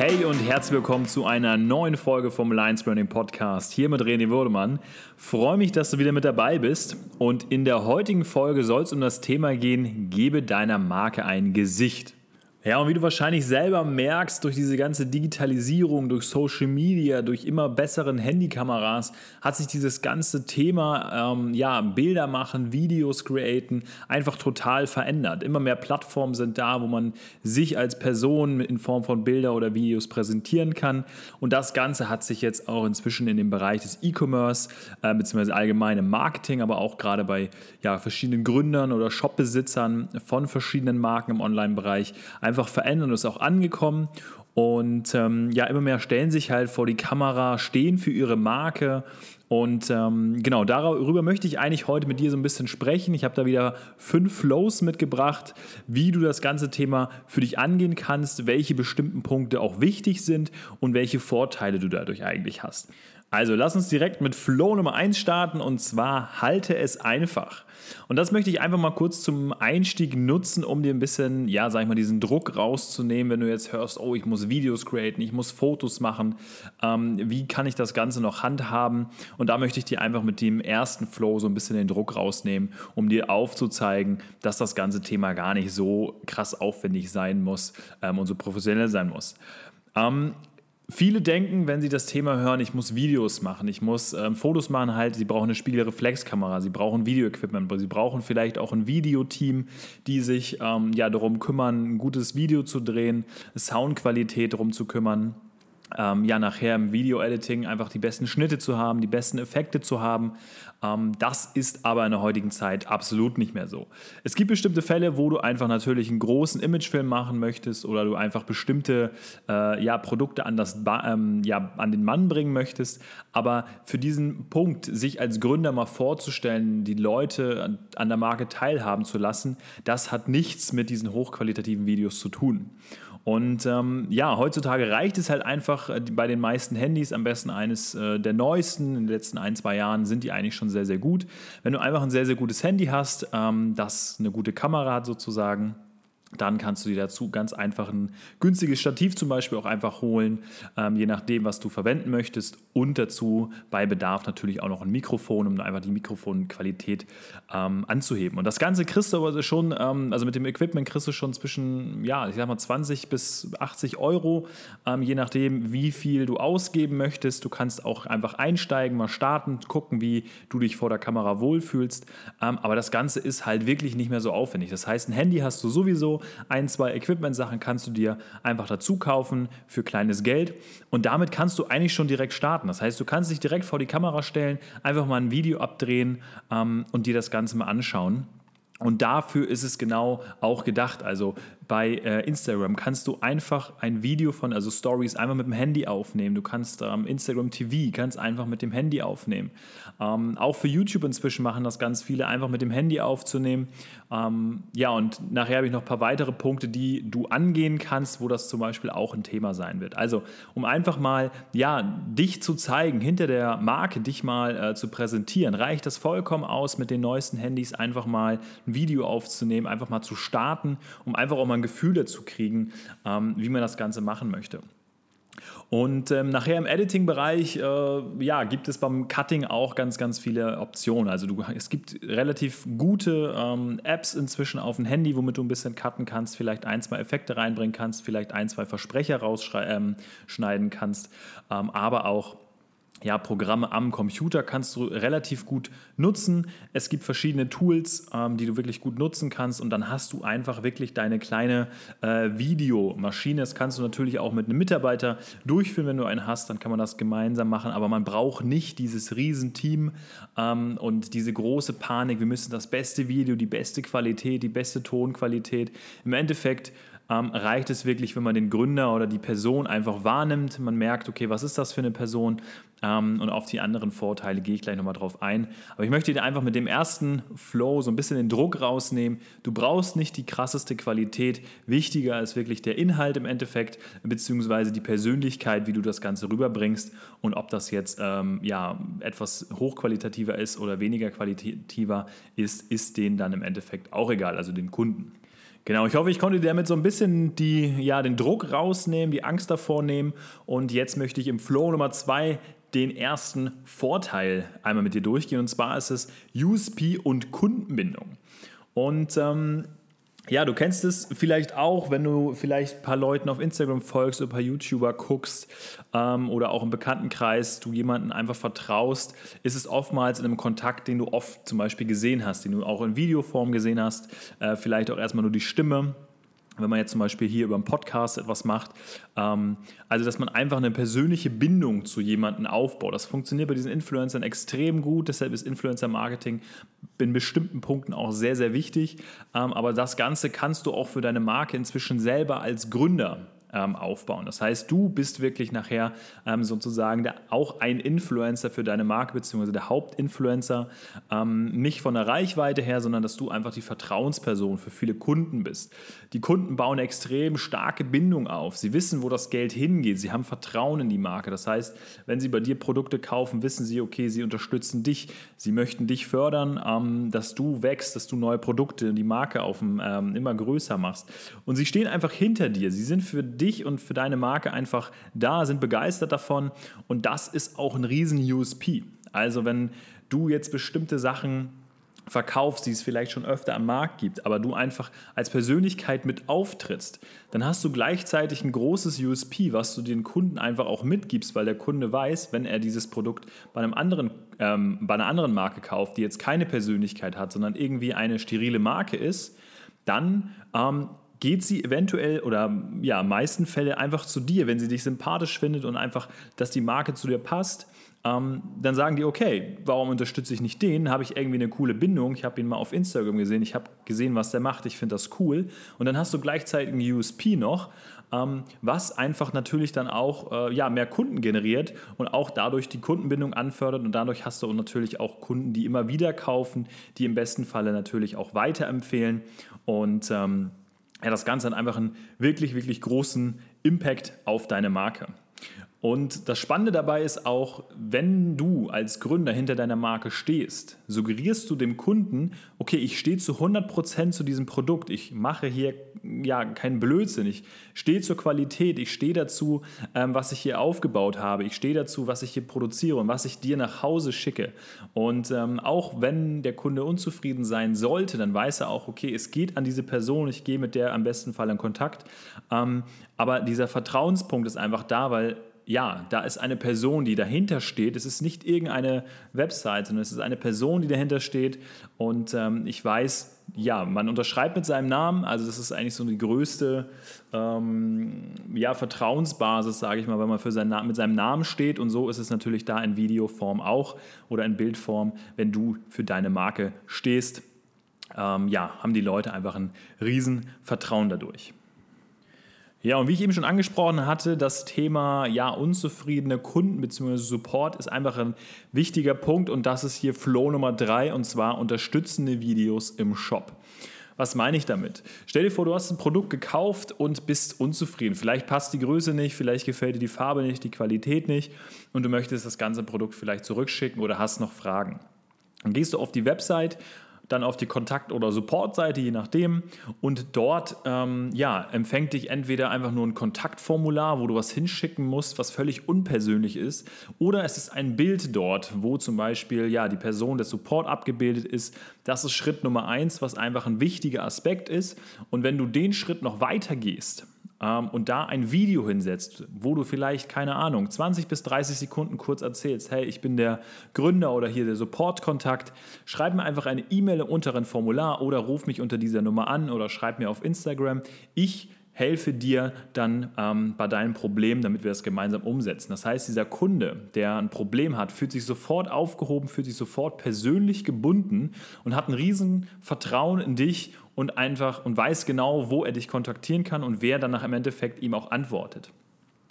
Hey und herzlich willkommen zu einer neuen Folge vom Lions Branding Podcast. Hier mit René Würdemann. Freue mich, dass du wieder mit dabei bist. Und in der heutigen Folge soll es um das Thema gehen: Gebe deiner Marke ein Gesicht. Ja, und wie du wahrscheinlich selber merkst, durch diese ganze Digitalisierung, durch Social Media, durch immer besseren Handykameras, hat sich dieses ganze Thema, ähm, ja, Bilder machen, Videos createn, einfach total verändert. Immer mehr Plattformen sind da, wo man sich als Person in Form von Bilder oder Videos präsentieren kann. Und das Ganze hat sich jetzt auch inzwischen in dem Bereich des E-Commerce, äh, beziehungsweise allgemeinem Marketing, aber auch gerade bei ja, verschiedenen Gründern oder Shopbesitzern von verschiedenen Marken im Online-Bereich einfach verändern und ist auch angekommen. Und ähm, ja, immer mehr stellen sich halt vor die Kamera, stehen für ihre Marke. Und ähm, genau, darüber möchte ich eigentlich heute mit dir so ein bisschen sprechen. Ich habe da wieder fünf Flows mitgebracht, wie du das ganze Thema für dich angehen kannst, welche bestimmten Punkte auch wichtig sind und welche Vorteile du dadurch eigentlich hast. Also lass uns direkt mit Flow Nummer 1 starten und zwar halte es einfach. Und das möchte ich einfach mal kurz zum Einstieg nutzen, um dir ein bisschen, ja, sag ich mal, diesen Druck rauszunehmen, wenn du jetzt hörst, oh, ich muss Videos createn, ich muss Fotos machen, ähm, wie kann ich das Ganze noch handhaben? Und da möchte ich dir einfach mit dem ersten Flow so ein bisschen den Druck rausnehmen, um dir aufzuzeigen, dass das ganze Thema gar nicht so krass aufwendig sein muss ähm, und so professionell sein muss. Ähm, Viele denken, wenn sie das Thema hören, ich muss Videos machen, ich muss ähm, Fotos machen, halt, sie brauchen eine Spiegelreflexkamera, sie brauchen Videoequipment, sie brauchen vielleicht auch ein Videoteam, die sich ähm, ja darum kümmern, ein gutes Video zu drehen, Soundqualität darum zu kümmern ähm, ja nachher im Video-Editing einfach die besten Schnitte zu haben, die besten Effekte zu haben. Ähm, das ist aber in der heutigen Zeit absolut nicht mehr so. Es gibt bestimmte Fälle, wo du einfach natürlich einen großen Imagefilm machen möchtest oder du einfach bestimmte äh, ja, Produkte an, das ähm, ja, an den Mann bringen möchtest. Aber für diesen Punkt, sich als Gründer mal vorzustellen, die Leute an, an der Marke teilhaben zu lassen, das hat nichts mit diesen hochqualitativen Videos zu tun. Und ähm, ja, heutzutage reicht es halt einfach äh, bei den meisten Handys, am besten eines äh, der neuesten, in den letzten ein, zwei Jahren sind die eigentlich schon sehr, sehr gut. Wenn du einfach ein sehr, sehr gutes Handy hast, ähm, das eine gute Kamera hat sozusagen, dann kannst du dir dazu ganz einfach ein günstiges Stativ zum Beispiel auch einfach holen, ähm, je nachdem, was du verwenden möchtest. Und dazu bei Bedarf natürlich auch noch ein Mikrofon, um einfach die Mikrofonqualität ähm, anzuheben. Und das Ganze kriegst du aber schon, ähm, also mit dem Equipment kriegst du schon zwischen, ja, ich sag mal 20 bis 80 Euro, ähm, je nachdem, wie viel du ausgeben möchtest. Du kannst auch einfach einsteigen, mal starten, gucken, wie du dich vor der Kamera wohlfühlst. Ähm, aber das Ganze ist halt wirklich nicht mehr so aufwendig. Das heißt, ein Handy hast du sowieso ein, zwei Equipment-Sachen kannst du dir einfach dazu kaufen für kleines Geld und damit kannst du eigentlich schon direkt starten. Das heißt, du kannst dich direkt vor die Kamera stellen, einfach mal ein Video abdrehen ähm, und dir das Ganze mal anschauen. Und dafür ist es genau auch gedacht. Also bei äh, Instagram kannst du einfach ein Video von, also Stories, einfach mit dem Handy aufnehmen. Du kannst ähm, Instagram TV ganz einfach mit dem Handy aufnehmen. Ähm, auch für YouTube inzwischen machen das ganz viele, einfach mit dem Handy aufzunehmen. Ähm, ja, und nachher habe ich noch ein paar weitere Punkte, die du angehen kannst, wo das zum Beispiel auch ein Thema sein wird. Also, um einfach mal, ja, dich zu zeigen, hinter der Marke dich mal äh, zu präsentieren, reicht das vollkommen aus, mit den neuesten Handys einfach mal ein Video aufzunehmen, einfach mal zu starten, um einfach auch mal ein Gefühl dazu kriegen, ähm, wie man das Ganze machen möchte. Und ähm, nachher im Editing-Bereich äh, ja, gibt es beim Cutting auch ganz, ganz viele Optionen. Also du, es gibt relativ gute ähm, Apps inzwischen auf dem Handy, womit du ein bisschen cutten kannst, vielleicht ein, zwei Effekte reinbringen kannst, vielleicht ein, zwei Versprecher rausschneiden ähm, kannst, ähm, aber auch ja, Programme am Computer kannst du relativ gut nutzen. Es gibt verschiedene Tools, ähm, die du wirklich gut nutzen kannst und dann hast du einfach wirklich deine kleine äh, Videomaschine. Das kannst du natürlich auch mit einem Mitarbeiter durchführen, wenn du einen hast, dann kann man das gemeinsam machen, aber man braucht nicht dieses Riesenteam ähm, und diese große Panik, wir müssen das beste Video, die beste Qualität, die beste Tonqualität. Im Endeffekt ähm, reicht es wirklich, wenn man den Gründer oder die Person einfach wahrnimmt. Man merkt, okay, was ist das für eine Person? Ähm, und auf die anderen Vorteile gehe ich gleich nochmal drauf ein. Aber ich möchte dir einfach mit dem ersten Flow so ein bisschen den Druck rausnehmen. Du brauchst nicht die krasseste Qualität. Wichtiger ist wirklich der Inhalt im Endeffekt, beziehungsweise die Persönlichkeit, wie du das Ganze rüberbringst und ob das jetzt ähm, ja, etwas hochqualitativer ist oder weniger qualitativer ist, ist denen dann im Endeffekt auch egal, also den Kunden. Genau, ich hoffe, ich konnte dir damit so ein bisschen die, ja, den Druck rausnehmen, die Angst davor nehmen. Und jetzt möchte ich im Flow Nummer zwei den ersten Vorteil einmal mit dir durchgehen. Und zwar ist es USP und Kundenbindung. Und ähm, ja, du kennst es vielleicht auch, wenn du vielleicht ein paar Leuten auf Instagram folgst oder ein paar YouTuber guckst ähm, oder auch im Bekanntenkreis du jemanden einfach vertraust, ist es oftmals in einem Kontakt, den du oft zum Beispiel gesehen hast, den du auch in Videoform gesehen hast, äh, vielleicht auch erstmal nur die Stimme wenn man jetzt zum Beispiel hier über einen Podcast etwas macht. Ähm, also, dass man einfach eine persönliche Bindung zu jemandem aufbaut. Das funktioniert bei diesen Influencern extrem gut. Deshalb ist Influencer-Marketing in bestimmten Punkten auch sehr, sehr wichtig. Ähm, aber das Ganze kannst du auch für deine Marke inzwischen selber als Gründer ähm, aufbauen. Das heißt, du bist wirklich nachher ähm, sozusagen der, auch ein Influencer für deine Marke, beziehungsweise der Hauptinfluencer, ähm, nicht von der Reichweite her, sondern dass du einfach die Vertrauensperson für viele Kunden bist. Die Kunden bauen extrem starke Bindung auf. Sie wissen, wo das Geld hingeht. Sie haben Vertrauen in die Marke. Das heißt, wenn sie bei dir Produkte kaufen, wissen sie, okay, sie unterstützen dich, sie möchten dich fördern, ähm, dass du wächst, dass du neue Produkte, die Marke auf dem, ähm, immer größer machst. Und sie stehen einfach hinter dir. Sie sind für dich und für deine Marke einfach da, sind begeistert davon und das ist auch ein riesen USP. Also wenn du jetzt bestimmte Sachen verkaufst, die es vielleicht schon öfter am Markt gibt, aber du einfach als Persönlichkeit mit auftrittst, dann hast du gleichzeitig ein großes USP, was du den Kunden einfach auch mitgibst, weil der Kunde weiß, wenn er dieses Produkt bei, einem anderen, ähm, bei einer anderen Marke kauft, die jetzt keine Persönlichkeit hat, sondern irgendwie eine sterile Marke ist, dann ähm, geht sie eventuell oder ja, meisten Fälle einfach zu dir, wenn sie dich sympathisch findet und einfach, dass die Marke zu dir passt. Ähm, dann sagen die, okay, warum unterstütze ich nicht den? Habe ich irgendwie eine coole Bindung? Ich habe ihn mal auf Instagram gesehen, ich habe gesehen, was der macht, ich finde das cool. Und dann hast du gleichzeitig ein USP noch, ähm, was einfach natürlich dann auch äh, ja, mehr Kunden generiert und auch dadurch die Kundenbindung anfördert. Und dadurch hast du natürlich auch Kunden, die immer wieder kaufen, die im besten Falle natürlich auch weiterempfehlen. Und ähm, ja, das Ganze hat einfach einen wirklich, wirklich großen Impact auf deine Marke. Und das Spannende dabei ist auch, wenn du als Gründer hinter deiner Marke stehst, suggerierst du dem Kunden, okay, ich stehe zu 100% zu diesem Produkt, ich mache hier ja keinen Blödsinn, ich stehe zur Qualität, ich stehe dazu, ähm, was ich hier aufgebaut habe, ich stehe dazu, was ich hier produziere und was ich dir nach Hause schicke. Und ähm, auch wenn der Kunde unzufrieden sein sollte, dann weiß er auch, okay, es geht an diese Person, ich gehe mit der am besten Fall in Kontakt. Ähm, aber dieser Vertrauenspunkt ist einfach da, weil ja, da ist eine Person, die dahinter steht. Es ist nicht irgendeine Website, sondern es ist eine Person, die dahinter steht. Und ähm, ich weiß, ja, man unterschreibt mit seinem Namen. Also das ist eigentlich so die größte ähm, ja, Vertrauensbasis, sage ich mal, wenn man für seinen, mit seinem Namen steht. Und so ist es natürlich da in Videoform auch oder in Bildform, wenn du für deine Marke stehst. Ähm, ja, haben die Leute einfach ein riesen Vertrauen dadurch. Ja, und wie ich eben schon angesprochen hatte, das Thema ja, unzufriedene Kunden bzw. Support ist einfach ein wichtiger Punkt und das ist hier Flow Nummer drei und zwar unterstützende Videos im Shop. Was meine ich damit? Stell dir vor, du hast ein Produkt gekauft und bist unzufrieden. Vielleicht passt die Größe nicht, vielleicht gefällt dir die Farbe nicht, die Qualität nicht und du möchtest das ganze Produkt vielleicht zurückschicken oder hast noch Fragen. Dann gehst du auf die Website dann auf die Kontakt- oder Supportseite, je nachdem. Und dort ähm, ja, empfängt dich entweder einfach nur ein Kontaktformular, wo du was hinschicken musst, was völlig unpersönlich ist, oder es ist ein Bild dort, wo zum Beispiel ja, die Person des Support abgebildet ist. Das ist Schritt Nummer eins, was einfach ein wichtiger Aspekt ist. Und wenn du den Schritt noch weiter gehst, und da ein Video hinsetzt, wo du vielleicht, keine Ahnung, 20 bis 30 Sekunden kurz erzählst, hey, ich bin der Gründer oder hier der Support-Kontakt, schreib mir einfach eine E-Mail im unteren Formular oder ruf mich unter dieser Nummer an oder schreib mir auf Instagram. Ich helfe dir dann ähm, bei deinem Problem, damit wir das gemeinsam umsetzen. Das heißt, dieser Kunde, der ein Problem hat, fühlt sich sofort aufgehoben, fühlt sich sofort persönlich gebunden und hat ein riesen Vertrauen in dich und einfach und weiß genau, wo er dich kontaktieren kann und wer dann nach im Endeffekt ihm auch antwortet.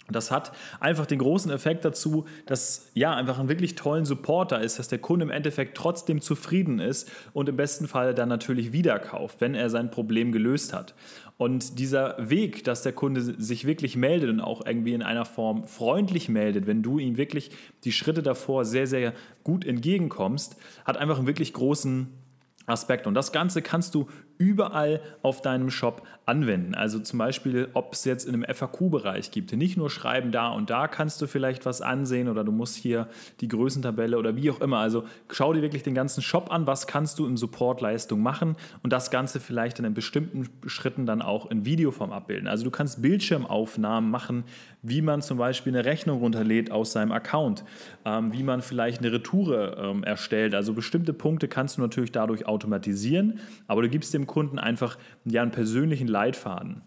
Das hat einfach den großen Effekt dazu, dass ja einfach ein wirklich tollen Support da ist, dass der Kunde im Endeffekt trotzdem zufrieden ist und im besten Fall dann natürlich wieder kauft, wenn er sein Problem gelöst hat. Und dieser Weg, dass der Kunde sich wirklich meldet und auch irgendwie in einer Form freundlich meldet, wenn du ihm wirklich die Schritte davor sehr, sehr gut entgegenkommst, hat einfach einen wirklich großen Aspekt. Und das Ganze kannst du überall auf deinem Shop anwenden. Also zum Beispiel, ob es jetzt in einem FAQ-Bereich gibt. Nicht nur schreiben, da und da kannst du vielleicht was ansehen oder du musst hier die Größentabelle oder wie auch immer. Also schau dir wirklich den ganzen Shop an, was kannst du in Supportleistung machen und das Ganze vielleicht in bestimmten Schritten dann auch in Videoform abbilden. Also du kannst Bildschirmaufnahmen machen, wie man zum Beispiel eine Rechnung runterlädt aus seinem Account, ähm, wie man vielleicht eine Retoure ähm, erstellt. Also bestimmte Punkte kannst du natürlich dadurch automatisieren, aber du gibst dem Kunden einfach ja, einen persönlichen Leitfaden.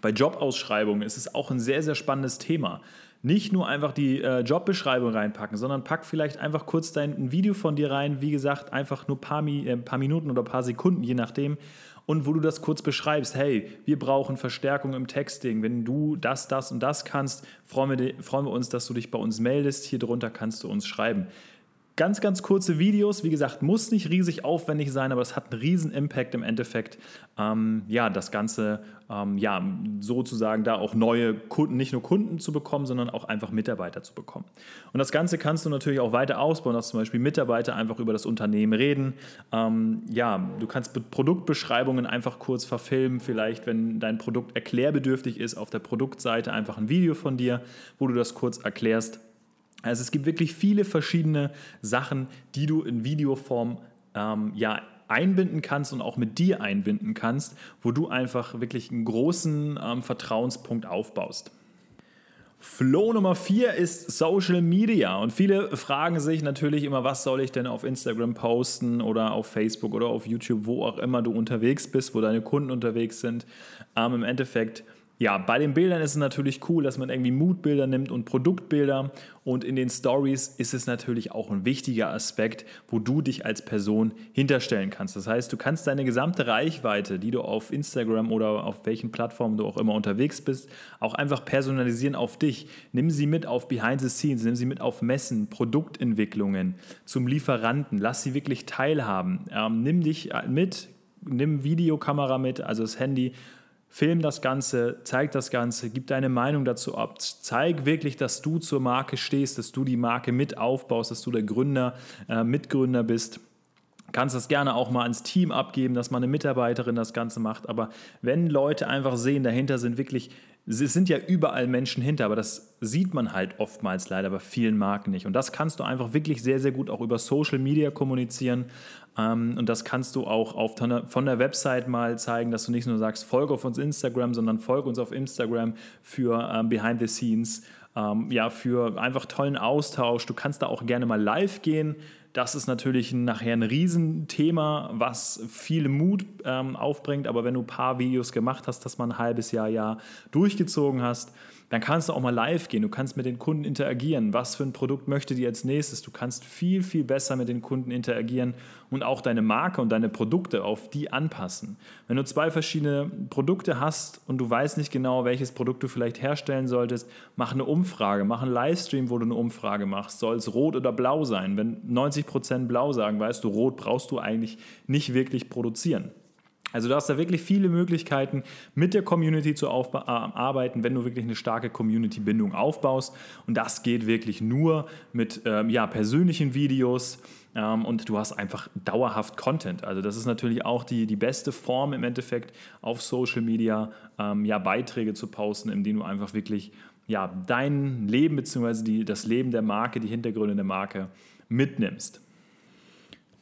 Bei Jobausschreibungen ist es auch ein sehr, sehr spannendes Thema. Nicht nur einfach die äh, Jobbeschreibung reinpacken, sondern pack vielleicht einfach kurz dein ein Video von dir rein, wie gesagt, einfach nur ein paar, äh, paar Minuten oder ein paar Sekunden, je nachdem, und wo du das kurz beschreibst, hey, wir brauchen Verstärkung im Texting. Wenn du das, das und das kannst, freuen wir, freuen wir uns, dass du dich bei uns meldest. Hier drunter kannst du uns schreiben. Ganz, ganz kurze Videos, wie gesagt, muss nicht riesig aufwendig sein, aber es hat einen riesen Impact im Endeffekt, ähm, ja, das Ganze, ähm, ja, sozusagen da auch neue Kunden, nicht nur Kunden zu bekommen, sondern auch einfach Mitarbeiter zu bekommen. Und das Ganze kannst du natürlich auch weiter ausbauen, dass zum Beispiel Mitarbeiter einfach über das Unternehmen reden. Ähm, ja, du kannst Produktbeschreibungen einfach kurz verfilmen, vielleicht, wenn dein Produkt erklärbedürftig ist, auf der Produktseite einfach ein Video von dir, wo du das kurz erklärst also es gibt wirklich viele verschiedene Sachen, die du in Videoform ähm, ja, einbinden kannst und auch mit dir einbinden kannst, wo du einfach wirklich einen großen ähm, Vertrauenspunkt aufbaust. Flow Nummer 4 ist Social Media und viele fragen sich natürlich immer, was soll ich denn auf Instagram posten oder auf Facebook oder auf YouTube, wo auch immer du unterwegs bist, wo deine Kunden unterwegs sind. Ähm, Im Endeffekt ja, bei den Bildern ist es natürlich cool, dass man irgendwie Moodbilder nimmt und Produktbilder. Und in den Stories ist es natürlich auch ein wichtiger Aspekt, wo du dich als Person hinterstellen kannst. Das heißt, du kannst deine gesamte Reichweite, die du auf Instagram oder auf welchen Plattformen du auch immer unterwegs bist, auch einfach personalisieren auf dich. Nimm sie mit auf Behind the Scenes, nimm sie mit auf Messen, Produktentwicklungen, zum Lieferanten. Lass sie wirklich teilhaben. Ähm, nimm dich mit, nimm Videokamera mit, also das Handy Film das Ganze, zeig das Ganze, gib deine Meinung dazu ab. Zeig wirklich, dass du zur Marke stehst, dass du die Marke mit aufbaust, dass du der Gründer, äh, Mitgründer bist. Kannst das gerne auch mal ans Team abgeben, dass mal eine Mitarbeiterin das Ganze macht. Aber wenn Leute einfach sehen, dahinter sind wirklich es sind ja überall Menschen hinter, aber das sieht man halt oftmals leider bei vielen Marken nicht. Und das kannst du einfach wirklich sehr, sehr gut auch über Social Media kommunizieren. Ähm, und das kannst du auch auf, von der Website mal zeigen, dass du nicht nur sagst, folge auf uns Instagram, sondern folge uns auf Instagram für ähm, Behind the Scenes, ähm, ja, für einfach tollen Austausch. Du kannst da auch gerne mal live gehen. Das ist natürlich nachher ein Riesenthema, was viel Mut ähm, aufbringt. Aber wenn du ein paar Videos gemacht hast, dass man ein halbes Jahr, Jahr durchgezogen hast, dann kannst du auch mal live gehen. Du kannst mit den Kunden interagieren. Was für ein Produkt möchte die als nächstes? Du kannst viel, viel besser mit den Kunden interagieren und auch deine Marke und deine Produkte auf die anpassen. Wenn du zwei verschiedene Produkte hast und du weißt nicht genau, welches Produkt du vielleicht herstellen solltest, mach eine Umfrage, mach einen Livestream, wo du eine Umfrage machst. Soll es rot oder blau sein? Wenn 90% blau sagen, weißt du, rot brauchst du eigentlich nicht wirklich produzieren. Also du hast da wirklich viele Möglichkeiten, mit der Community zu äh, arbeiten, wenn du wirklich eine starke Community-Bindung aufbaust. Und das geht wirklich nur mit ähm, ja, persönlichen Videos ähm, und du hast einfach dauerhaft Content. Also das ist natürlich auch die, die beste Form im Endeffekt auf Social Media, ähm, ja, Beiträge zu posten, in denen du einfach wirklich ja, dein Leben bzw. das Leben der Marke, die Hintergründe der Marke mitnimmst.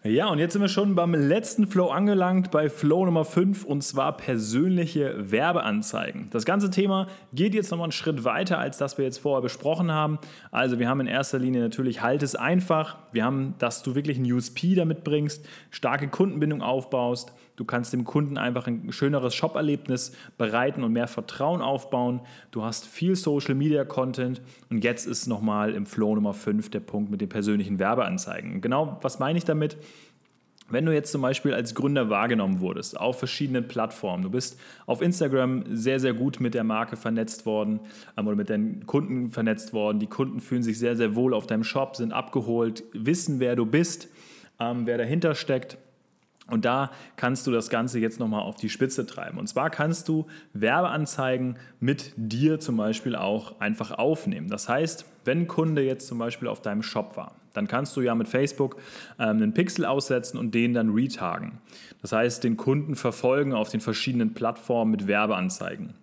Ja, und jetzt sind wir schon beim letzten Flow angelangt, bei Flow Nummer 5 und zwar persönliche Werbeanzeigen. Das ganze Thema geht jetzt nochmal einen Schritt weiter, als das wir jetzt vorher besprochen haben. Also wir haben in erster Linie natürlich halt es einfach. Wir haben, dass du wirklich ein USP damit bringst, starke Kundenbindung aufbaust, Du kannst dem Kunden einfach ein schöneres Shop-Erlebnis bereiten und mehr Vertrauen aufbauen. Du hast viel Social-Media-Content und jetzt ist nochmal im Flow Nummer 5 der Punkt mit den persönlichen Werbeanzeigen. Genau, was meine ich damit? Wenn du jetzt zum Beispiel als Gründer wahrgenommen wurdest auf verschiedenen Plattformen, du bist auf Instagram sehr, sehr gut mit der Marke vernetzt worden ähm, oder mit deinen Kunden vernetzt worden, die Kunden fühlen sich sehr, sehr wohl auf deinem Shop, sind abgeholt, wissen, wer du bist, ähm, wer dahinter steckt Und da kannst du das Ganze jetzt nochmal auf die Spitze treiben. Und zwar kannst du Werbeanzeigen mit dir zum Beispiel auch einfach aufnehmen. Das heißt, wenn ein Kunde jetzt zum Beispiel auf deinem Shop war, dann kannst du ja mit Facebook ähm, einen Pixel aussetzen und den dann retagen. Das heißt, den Kunden verfolgen auf den verschiedenen Plattformen mit Werbeanzeigen.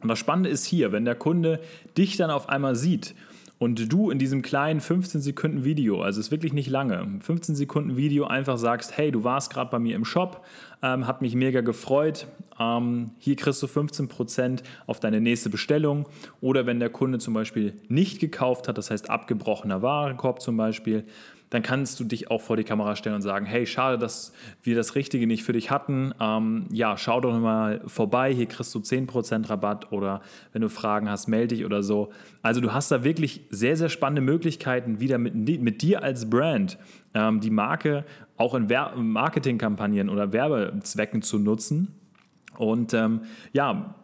Und das Spannende ist hier, wenn der Kunde dich dann auf einmal sieht und du in diesem kleinen 15 Sekunden Video, also es ist wirklich nicht lange, 15 Sekunden Video einfach sagst, hey, du warst gerade bei mir im Shop, ähm, hat mich mega gefreut, ähm, hier kriegst du 15% auf deine nächste Bestellung. Oder wenn der Kunde zum Beispiel nicht gekauft hat, das heißt abgebrochener Warenkorb zum Beispiel, dann kannst du dich auch vor die Kamera stellen und sagen, hey, schade, dass wir das Richtige nicht für dich hatten. Ähm, ja, schau doch mal vorbei, hier kriegst du 10% Rabatt oder wenn du Fragen hast, melde dich oder so. Also du hast da wirklich sehr, sehr spannende Möglichkeiten, wieder mit, mit dir als Brand ähm, die Marke auch in Marketingkampagnen oder Werbezwecken zu nutzen. Und ähm, ja,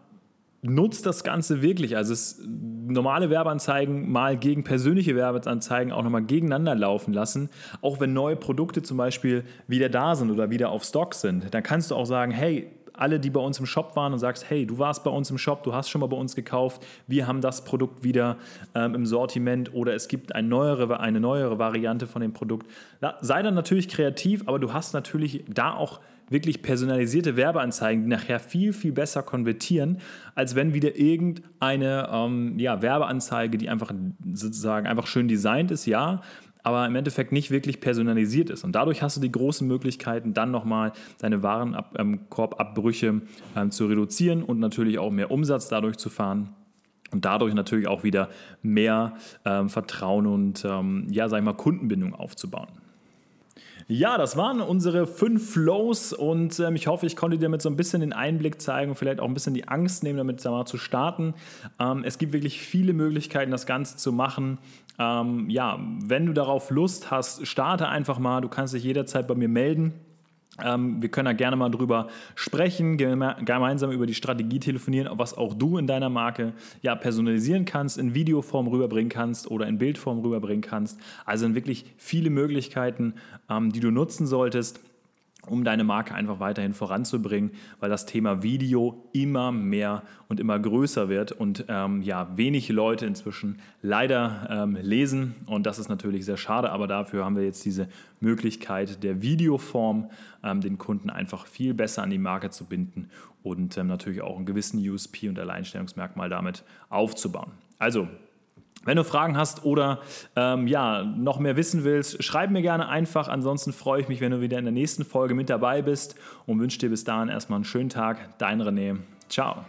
nutzt das Ganze wirklich. Also es, normale Werbeanzeigen mal gegen persönliche Werbeanzeigen auch nochmal gegeneinander laufen lassen. Auch wenn neue Produkte zum Beispiel wieder da sind oder wieder auf Stock sind, dann kannst du auch sagen, hey, alle, die bei uns im Shop waren und sagst, hey, du warst bei uns im Shop, du hast schon mal bei uns gekauft, wir haben das Produkt wieder ähm, im Sortiment oder es gibt eine neuere, eine neuere Variante von dem Produkt. Sei dann natürlich kreativ, aber du hast natürlich da auch wirklich personalisierte Werbeanzeigen, die nachher viel, viel besser konvertieren, als wenn wieder irgendeine ähm, ja, Werbeanzeige, die einfach sozusagen einfach schön designt ist, ja, aber im Endeffekt nicht wirklich personalisiert ist. Und dadurch hast du die großen Möglichkeiten, dann nochmal deine Warenkorbabbrüche ähm, zu reduzieren und natürlich auch mehr Umsatz dadurch zu fahren. Und dadurch natürlich auch wieder mehr ähm, Vertrauen und ähm, ja, sag ich mal, Kundenbindung aufzubauen. Ja, das waren unsere fünf Flows und ähm, ich hoffe, ich konnte dir damit so ein bisschen den Einblick zeigen und vielleicht auch ein bisschen die Angst nehmen, damit mal, zu starten. Ähm, es gibt wirklich viele Möglichkeiten, das Ganze zu machen. Ähm, ja, wenn du darauf Lust hast, starte einfach mal. Du kannst dich jederzeit bei mir melden. Ähm, wir können da gerne mal drüber sprechen, gemeinsam über die Strategie telefonieren, was auch du in deiner Marke ja, personalisieren kannst, in Videoform rüberbringen kannst oder in Bildform rüberbringen kannst. Also sind wirklich viele Möglichkeiten, ähm, die du nutzen solltest um deine Marke einfach weiterhin voranzubringen, weil das Thema Video immer mehr und immer größer wird und ähm, ja, wenig Leute inzwischen leider ähm, lesen und das ist natürlich sehr schade, aber dafür haben wir jetzt diese Möglichkeit der Videoform, ähm, den Kunden einfach viel besser an die Marke zu binden und ähm, natürlich auch einen gewissen USP und Alleinstellungsmerkmal damit aufzubauen. Also wenn du Fragen hast oder ähm, ja, noch mehr wissen willst, schreib mir gerne einfach. Ansonsten freue ich mich, wenn du wieder in der nächsten Folge mit dabei bist und wünsche dir bis dahin erstmal einen schönen Tag. Dein René. Ciao.